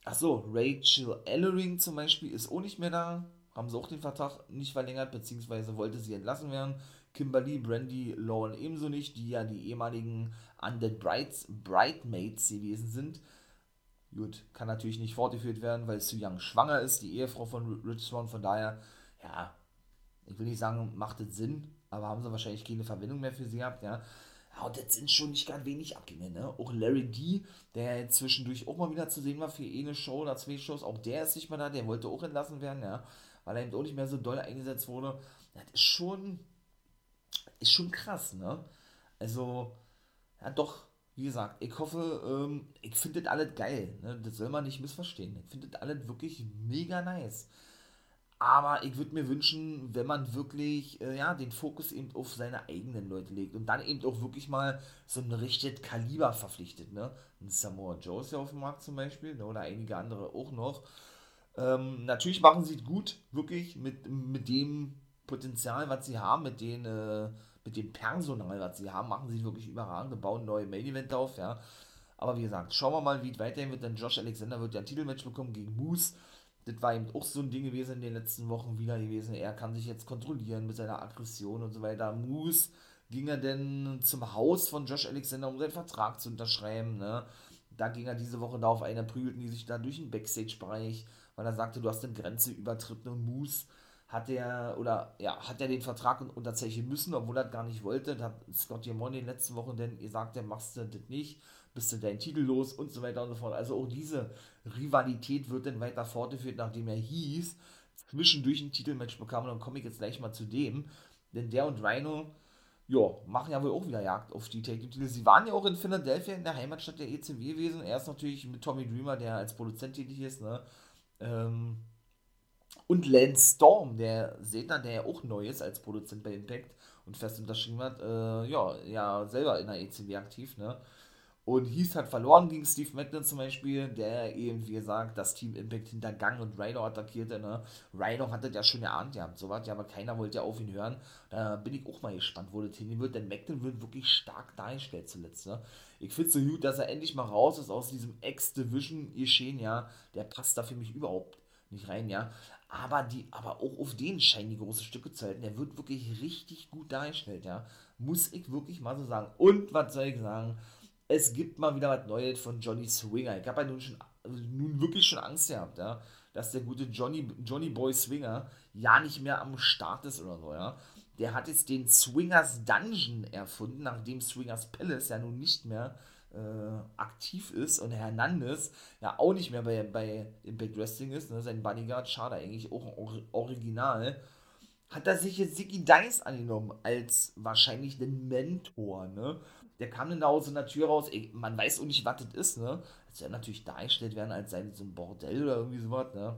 Achso, Rachel Ellering zum Beispiel ist auch nicht mehr da. Haben sie auch den Vertrag nicht verlängert, beziehungsweise wollte sie entlassen werden. Kimberly, Brandy, Lauren ebenso nicht, die ja die ehemaligen Undead Brides, Bridemaids gewesen sind. Gut, kann natürlich nicht fortgeführt werden, weil Su Young schwanger ist, die Ehefrau von Rich Swan. Von daher, ja, ich will nicht sagen, macht es Sinn, aber haben sie wahrscheinlich keine Verwendung mehr für sie gehabt, ja. Ja, und das sind schon nicht gerade wenig Abgänge, ne? Auch Larry D, der zwischendurch auch mal wieder zu sehen war für eine Show oder zwei Shows, auch der ist nicht mehr da, der wollte auch entlassen werden, ja, weil er eben auch nicht mehr so doll eingesetzt wurde. Das ist schon, ist schon krass, ne? Also, ja doch, wie gesagt, ich hoffe, ähm, ich finde das alles geil, ne? Das soll man nicht missverstehen. Ich finde das alles wirklich mega nice. Aber ich würde mir wünschen, wenn man wirklich, äh, ja, den Fokus eben auf seine eigenen Leute legt und dann eben auch wirklich mal so ein richtiges Kaliber verpflichtet, ne? Ein Samoa Joe ist ja auf dem Markt zum Beispiel, ne? oder einige andere auch noch. Ähm, natürlich machen sie es gut, wirklich, mit, mit dem Potenzial, was sie haben, mit den, äh, mit dem Personal, was sie haben, machen sie wirklich überragend, bauen neue Main Event auf, ja. Aber wie gesagt, schauen wir mal, wie es weiterhin wird, denn Josh Alexander wird ja ein Titelmatch bekommen gegen Moose. Das war eben auch so ein Ding gewesen in den letzten Wochen wieder gewesen. Er kann sich jetzt kontrollieren mit seiner Aggression und so weiter. Moose ging er denn zum Haus von Josh Alexander, um seinen Vertrag zu unterschreiben. Ne? Da ging er diese Woche darauf ein, da prügelten die sich da durch den Backstage-Bereich, weil er sagte, du hast eine Grenze übertreten und Moose hat er oder ja, hat er den Vertrag unterzeichnen müssen, obwohl er gar nicht wollte. Da hat Scott Diamond in den letzten Wochen denn gesagt, der machst du das nicht, bist du deinen Titel los und so weiter und so fort. Also auch diese Rivalität wird dann weiter fortgeführt, nachdem er hieß, zwischendurch ein Titelmatch bekam und dann komme ich jetzt gleich mal zu dem. Denn der und Rhino, ja, machen ja wohl auch wieder Jagd auf die Take Titel. Sie waren ja auch in Philadelphia, in der Heimatstadt der ECW gewesen. Erst natürlich mit Tommy Dreamer, der als Produzent tätig ist, ne? Ähm, und Lance Storm, der Sedner, der ja auch neu ist als Produzent bei Impact und fest unterschrieben hat, äh, ja, ja, selber in der ECW aktiv, ne? Und Heath hat verloren gegen Steve Macklin zum Beispiel, der eben, wie gesagt, das Team Impact hintergangen und Rhino attackierte. Ne? Rhino hatte ja schon gehabt, so was, ja, aber keiner wollte ja auf ihn hören. Da bin ich auch mal gespannt, wo das hingehen wird, denn Macklin wird wirklich stark dargestellt zuletzt. Ne? Ich finde so gut, dass er endlich mal raus ist aus diesem X-Division-Geschehen, ja. Der passt da für mich überhaupt nicht rein, ja. Aber, die, aber auch auf den scheinen die große Stücke zu halten. Der wird wirklich richtig gut dargestellt, ja. Muss ich wirklich mal so sagen. Und was soll ich sagen? Es gibt mal wieder was Neues von Johnny Swinger. Ich habe ja nun schon nun wirklich schon Angst gehabt, ja, dass der gute Johnny, Johnny Boy Swinger ja nicht mehr am Start ist oder so, ja. Der hat jetzt den Swingers Dungeon erfunden, nachdem Swingers Palace ja nun nicht mehr äh, aktiv ist und Hernandez ja auch nicht mehr bei, bei Impact Wrestling ist, ne? sein Bodyguard, schade eigentlich, auch Original, hat er sich jetzt Ziggy Dice angenommen als wahrscheinlich den Mentor, ne? Der kam dann da aus der Tür raus, ey, man weiß auch nicht, was das ist, ne? Das soll natürlich dargestellt werden als sei so ein Bordell oder irgendwie sowas, ne?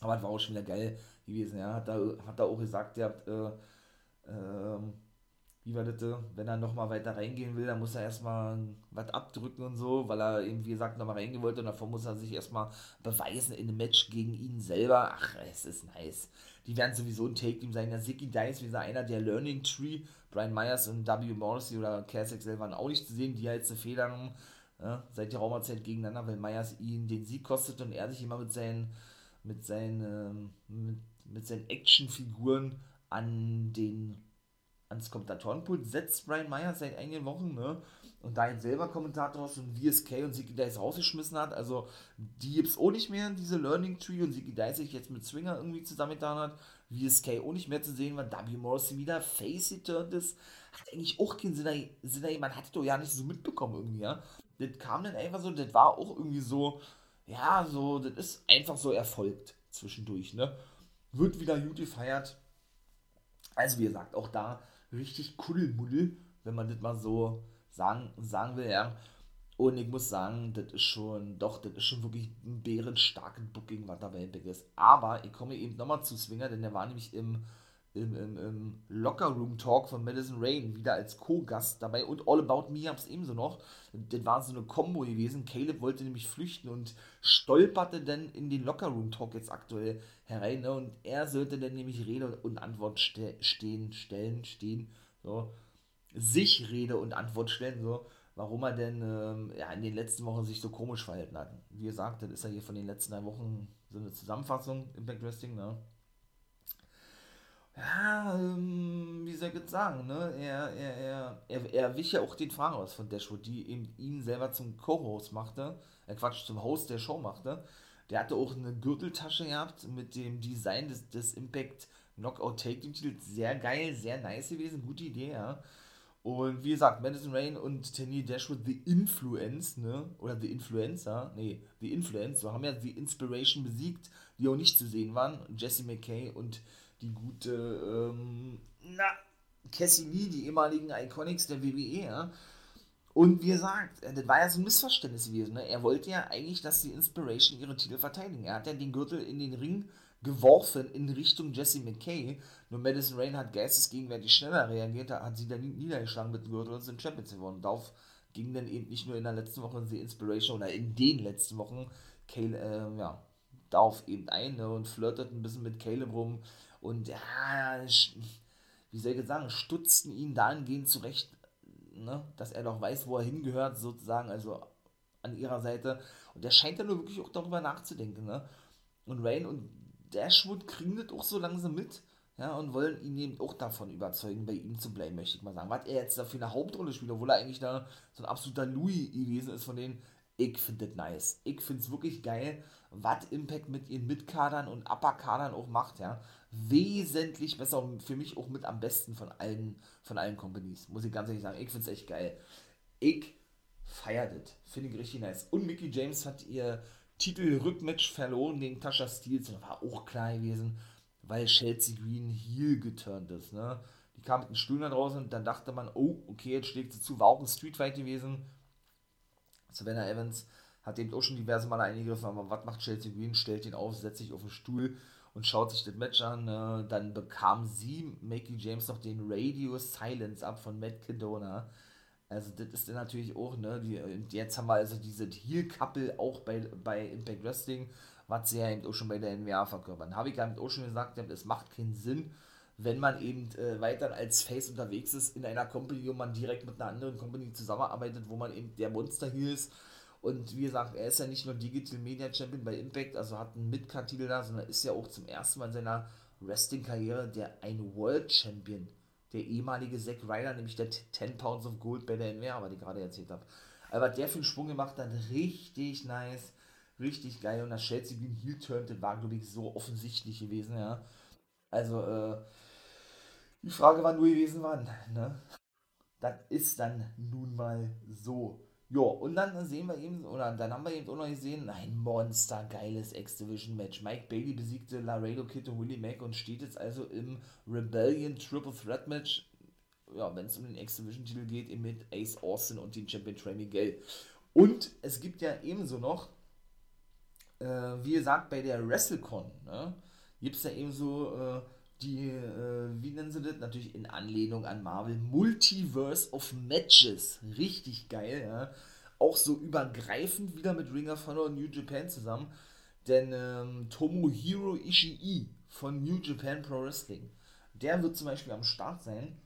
Aber das war auch schon wieder geil gewesen, ja. Hat da, hat da auch gesagt, ihr habt, äh, ähm, wie war das, wenn er nochmal weiter reingehen will, dann muss er erstmal was abdrücken und so, weil er eben, wie gesagt, nochmal reingehen wollte und davor muss er sich erstmal beweisen in einem Match gegen ihn selber. Ach, es ist nice. Die werden sowieso ein Take-Team sein. Der Zicky Dice, wie gesagt, einer der Learning Tree. Brian Myers und W. Morrissey oder Kasek selber auch nicht zu sehen, die jetzt eine Feder haben, ja, seit der Raumerzeit gegeneinander, weil Myers ihn den Sieg kostet und er sich immer mit seinen, mit seinen, ähm, mit, mit seinen Actionfiguren an den ans Kommentatorenpult setzt Brian Myers seit einigen Wochen, ne? Und da jetzt selber Kommentator ist und VSK und Ziggy Dice rausgeschmissen hat, also die gibt es auch nicht mehr, diese Learning Tree und Ziggy Dice sich jetzt mit Swinger irgendwie zusammengetan hat, VSK auch nicht mehr zu sehen, weil W. Morrissey wieder face geturned ist, hat eigentlich auch keinen Sinn, Sinn man hat doch ja nicht so mitbekommen irgendwie, ja. Das kam dann einfach so, das war auch irgendwie so, ja, so, das ist einfach so erfolgt zwischendurch, ne? Wird wieder gut gefeiert. Also wie gesagt, auch da richtig Kuddelmuddel, wenn man das mal so sagen, sagen will, ja. Und ich muss sagen, das ist schon, doch, das ist schon wirklich ein bärenstarkes Booking, was da bei Impact ist. Aber ich komme eben nochmal zu Swinger, denn der war nämlich im, im, im, im Locker-Room-Talk von Madison Rain wieder als Co-Gast dabei und All About Me gab es ebenso noch. Das war so eine Combo gewesen. Caleb wollte nämlich flüchten und stolperte dann in den Locker-Room-Talk jetzt aktuell herein. Ne? Und er sollte dann nämlich Rede und Antwort ste stehen, stellen, stehen, so. Sich Rede und Antwort stellen, so warum er denn ähm, ja, in den letzten Wochen sich so komisch verhalten hat. Wie gesagt, das ist ja hier von den letzten drei Wochen so eine Zusammenfassung im Backwrestling, ne? Ja, ähm, wie soll ich jetzt sagen, ne? Er, er, er, er, er wich ja auch den Fragen aus von Dashwood, die eben ihn selber zum Co-Host machte, äh Quatsch, zum Host der Show machte. Der hatte auch eine Gürteltasche gehabt mit dem Design des, des Impact Knockout Take Team Titels. Sehr geil, sehr nice gewesen, gute Idee, ja. Und wie gesagt, Madison Rain und Tenny Dashwood, The Influence, ne? Oder The Influencer, nee, The Influence, so haben ja The Inspiration besiegt, die auch nicht zu sehen waren. Jesse McKay und die gute, ähm, na, Cassie Lee, die ehemaligen Iconics der WWE, ja. Und wie gesagt, äh, das war ja so ein Missverständnis gewesen. Ne? Er wollte ja eigentlich, dass die Inspiration ihre Titel verteidigen. Er hat ja den Gürtel in den Ring geworfen in Richtung Jesse McKay. Nur Madison Rain hat geistesgegenwärtig schneller reagiert, hat sie dann niedergeschlagen mit dem Gürtel und sind Champions geworden. Darauf ging dann eben nicht nur in der letzten Woche die Inspiration oder in den letzten Wochen Kale, äh, ja, darauf eben ein ne, und flirtet ein bisschen mit Caleb rum und ja, wie soll ich sagen, stutzten ihn dahingehend zurecht, ne, dass er doch weiß, wo er hingehört, sozusagen, also an ihrer Seite. Und der scheint ja nur wirklich auch darüber nachzudenken. Ne? Und Rain und Dashwood kriegen das auch so langsam mit. Ja, und wollen ihn eben auch davon überzeugen, bei ihm zu bleiben, möchte ich mal sagen. Was er jetzt da für eine Hauptrolle spielt, obwohl er eigentlich da so ein absoluter Louis gewesen ist von denen, ich finde das nice. Ich finde es wirklich geil, was Impact mit ihren Mitkadern und Upperkadern auch macht, ja. Wesentlich besser und für mich auch mit am besten von allen, von allen Companies, muss ich ganz ehrlich sagen. Ich finde es echt geil. Ich feiere das. Finde ich richtig nice. Und Mickey James hat ihr Titel-Rückmatch verloren gegen Tasha Steels. Das war auch klar gewesen, weil Chelsea Green heel geturnt ist, ne. Die kam mit dem Stuhl nach draußen und dann dachte man, oh, okay, jetzt schlägt sie zu. War auch ein Streetfight gewesen Savannah Evans hat eben auch schon diverse Male eingegriffen, aber was macht Chelsea Green? Stellt ihn auf, setzt sich auf den Stuhl und schaut sich das Match an. Äh, dann bekam sie, Mickey James, noch den Radio Silence ab von Matt Cadona. Also das ist dann natürlich auch, ne, jetzt haben wir also diese Heel-Couple auch bei, bei Impact Wrestling, was sie ja eben auch schon bei der NWA verkörpern. Habe ich damit auch schon gesagt, es macht keinen Sinn, wenn man eben äh, weiter als Face unterwegs ist in einer Company, wo man direkt mit einer anderen Company zusammenarbeitet, wo man eben der Monster hier ist. Und wie gesagt, er ist ja nicht nur Digital Media Champion bei Impact, also hat einen Midcard-Titel da, sondern ist ja auch zum ersten Mal in seiner Wrestling-Karriere der ein World Champion. Der ehemalige Zack Ryder, nämlich der 10 Pounds of Gold bei der NWA, was ich gerade erzählt habe. Aber der für einen Schwung gemacht hat, richtig nice, richtig geil. Und das Chelsea Green Heel Turn, das war, glaube ich, so offensichtlich gewesen, ja. Also, äh, die Frage war nur gewesen, wann. Ne? Das ist dann nun mal so Ja, und dann sehen wir eben, oder dann haben wir eben auch noch gesehen, ein monstergeiles X-Division-Match. Mike Bailey besiegte Laredo Kid und Willie Mack und steht jetzt also im Rebellion Triple Threat Match, ja, wenn es um den X-Division-Titel geht, eben mit Ace Austin und den Champion Trey Miguel. Und es gibt ja ebenso noch, äh, wie gesagt, bei der WrestleCon, ne, gibt es ja ebenso äh, die, äh, wie nennen sie das? Natürlich in Anlehnung an Marvel, Multiverse of Matches. Richtig geil, ja. Auch so übergreifend wieder mit Ring of New Japan zusammen. Denn ähm, Tomohiro Ishii von New Japan Pro Wrestling, der wird zum Beispiel am Start sein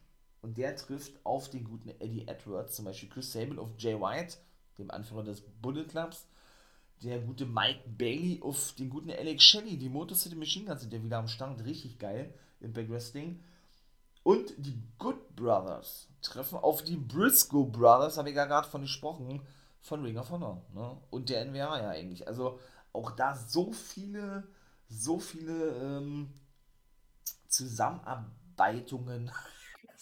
und der trifft auf den guten Eddie Edwards, zum Beispiel Chris Sable auf Jay White, dem Anführer des Bullet Clubs, der gute Mike Bailey auf den guten Alex Shelley, die Motor City Machine Guns sind ja wieder am Start, richtig geil. Impact Wrestling. Und die Good Brothers treffen auf die Briscoe Brothers, habe ich ja gerade von gesprochen, von Ring of Honor. Ne? Und der NWA ja eigentlich. Also auch da so viele, so viele ähm, Zusammenarbeitungen.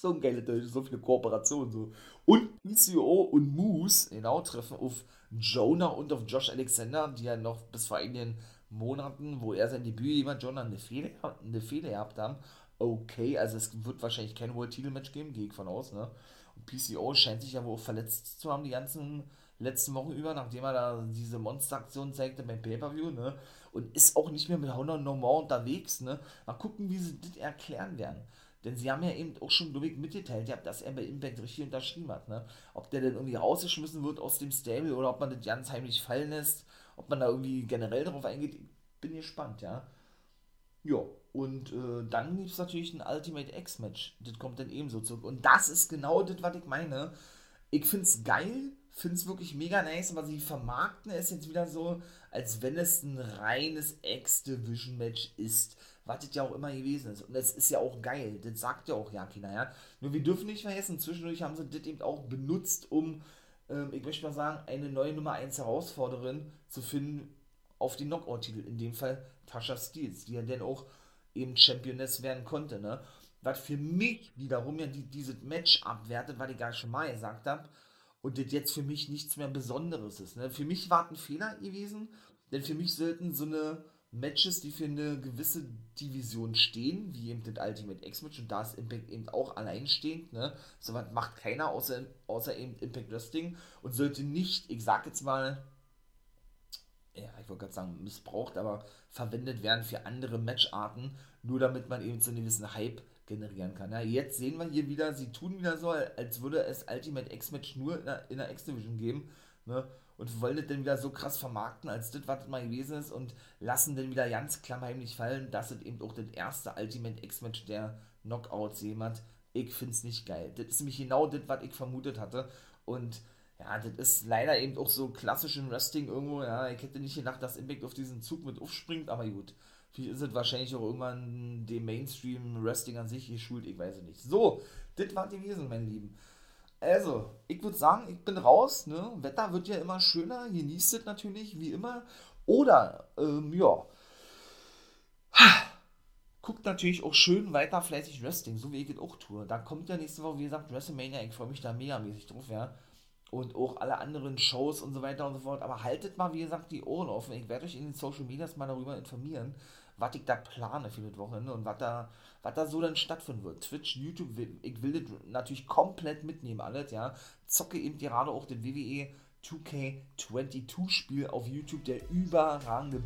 so ein geiles Deutsch, so viele Kooperationen. So. Und ECO und Moose, genau, treffen auf Jonah und auf Josh Alexander, die ja noch bis vor einigen Monaten, wo er sein Debüt jemand John eine Fehler, eine Fehler gehabt haben. Okay, also es wird wahrscheinlich kein World Title Match geben, gehe ich von aus, ne? Und PCO scheint sich ja wohl verletzt zu haben die ganzen letzten Wochen über, nachdem er da diese Monsteraktion zeigte beim Pay-Per-View, ne? Und ist auch nicht mehr mit Honor No More unterwegs, ne? Mal gucken, wie sie das erklären werden. Denn sie haben ja eben auch schon durch mitgeteilt, dass er bei Impact richtig unterschrieben hat, ne? Ob der denn irgendwie rausgeschmissen wird aus dem Stable oder ob man das ganz heimlich fallen lässt ob man da irgendwie generell darauf eingeht, bin gespannt, ja. Ja, und äh, dann gibt es natürlich ein Ultimate X-Match. Das kommt dann ebenso zurück. Und das ist genau das, was ich meine. Ich finde es geil, finde es wirklich mega nice, aber sie vermarkten es jetzt wieder so, als wenn es ein reines X-Division-Match ist. Was das ja auch immer gewesen ist. Und es ist ja auch geil. Das sagt ja auch ja keiner, ja. Nur wir dürfen nicht vergessen, zwischendurch haben sie das eben auch benutzt, um ähm, ich möchte mal sagen, eine neue Nummer 1 Herausforderin zu finden auf den Knockout-Titel. In dem Fall Tasha Steels, die ja dann auch eben Championess werden konnte. Ne? Was für mich wiederum ja die, dieses Match abwertet, weil ich gar schon mal gesagt habe, und das jetzt für mich nichts mehr Besonderes ist. Ne? Für mich war ein Fehler gewesen, denn für mich sollten so eine Matches, die für eine gewisse Division stehen, wie eben das Ultimate X-Match, und da ist Impact eben auch alleinstehend, ne? So was macht keiner außer, außer eben Impact Wrestling und sollte nicht, ich sag jetzt mal, ja, ich wollte gerade sagen, missbraucht, aber verwendet werden für andere Matcharten, nur damit man eben so einen gewissen Hype generieren kann. Ja, jetzt sehen wir hier wieder, sie tun wieder so, als würde es Ultimate X-Match nur in der, in der X-Division geben, ne? und wollen das dann wieder so krass vermarkten, als das, was mal gewesen ist und lassen dann wieder ganz klammheimlich fallen, dass es eben auch das erste Ultimate X-Match der Knockouts jemand. Ich finde es nicht geil. Das ist nämlich genau das, was ich vermutet hatte. Und ja, das ist leider eben auch so klassisch im Wrestling irgendwo. Ja, ich hätte nicht gedacht, dass Impact auf diesen Zug mit aufspringt, aber gut. Vielleicht ist es wahrscheinlich auch irgendwann dem Mainstream-Wrestling an sich geschult, ich weiß es nicht. So, das war gewesen, meine Lieben. Also, ich würde sagen, ich bin raus. Ne? Wetter wird ja immer schöner. Genießt es natürlich, wie immer. Oder, ähm, ja. Guckt natürlich auch schön weiter fleißig Wrestling, so wie ich es auch tue. Da kommt ja nächste Woche, wie gesagt, WrestleMania. Ich freue mich da megamäßig drauf, ja. Und auch alle anderen Shows und so weiter und so fort. Aber haltet mal, wie gesagt, die Ohren offen. Ich werde euch in den Social Medias mal darüber informieren, was ich da plane für das Wochenende und was da, was da so dann stattfinden wird. Twitch, YouTube, ich will das natürlich komplett mitnehmen, alles, ja. Zocke eben gerade auch den WWE 2K22 Spiel auf YouTube, der überragende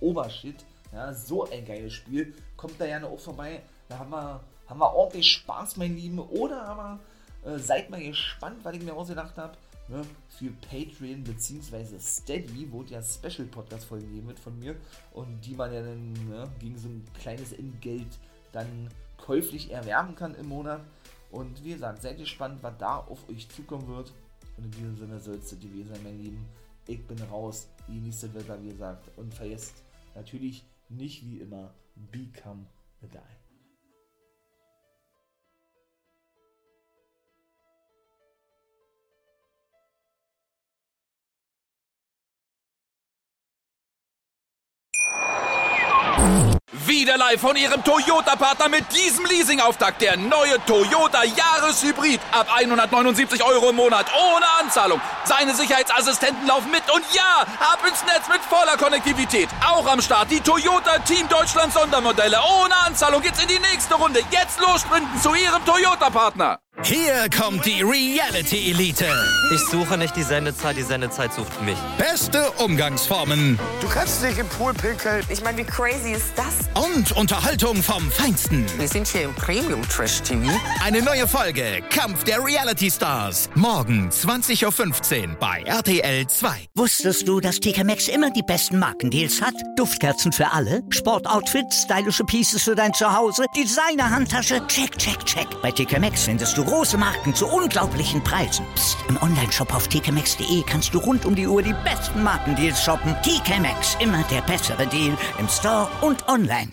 Obershit, ja, so ein geiles Spiel. Kommt da gerne auch vorbei, da haben wir, haben wir ordentlich Spaß, mein Lieben, oder aber äh, seid mal gespannt, was ich mir ausgedacht habe ne, für Patreon bzw. Steady, wo es ja Special-Podcast-Folgen geben wird von mir und die man ja dann ne, gegen so ein kleines Entgelt dann käuflich erwerben kann im Monat. Und wie gesagt, seid gespannt, was da auf euch zukommen wird. Und in diesem Sinne soll es gewesen sein, mein Lieben. Ich bin raus, genießt das Wetter, wie gesagt. Und vergesst natürlich nicht wie immer, become a guy. V wieder live von Ihrem Toyota-Partner mit diesem Leasing-Auftakt. Der neue Toyota Jahreshybrid. Ab 179 Euro im Monat. Ohne Anzahlung. Seine Sicherheitsassistenten laufen mit. Und ja, ab ins Netz mit voller Konnektivität. Auch am Start die Toyota Team Deutschland Sondermodelle. Ohne Anzahlung geht's in die nächste Runde. Jetzt los sprinten zu Ihrem Toyota-Partner. Hier kommt die Reality Elite. Ich suche nicht die Sendezeit, die Sendezeit sucht mich. Beste Umgangsformen. Du kannst dich im Pool pinkeln. Ich meine, wie crazy ist das? Und Unterhaltung vom Feinsten. Wir sind hier im Premium Trash TV. Eine neue Folge Kampf der Reality Stars. Morgen 20.15 Uhr bei RTL 2. Wusstest du, dass TK Maxx immer die besten Markendeals hat? Duftkerzen für alle, Sportoutfits, stylische Pieces für dein Zuhause, Designer-Handtasche, check, check, check. Bei TK Maxx findest du große Marken zu unglaublichen Preisen. Psst. im Onlineshop auf tkmaxx.de kannst du rund um die Uhr die besten Markendeals shoppen. TK Maxx, immer der bessere Deal im Store und online.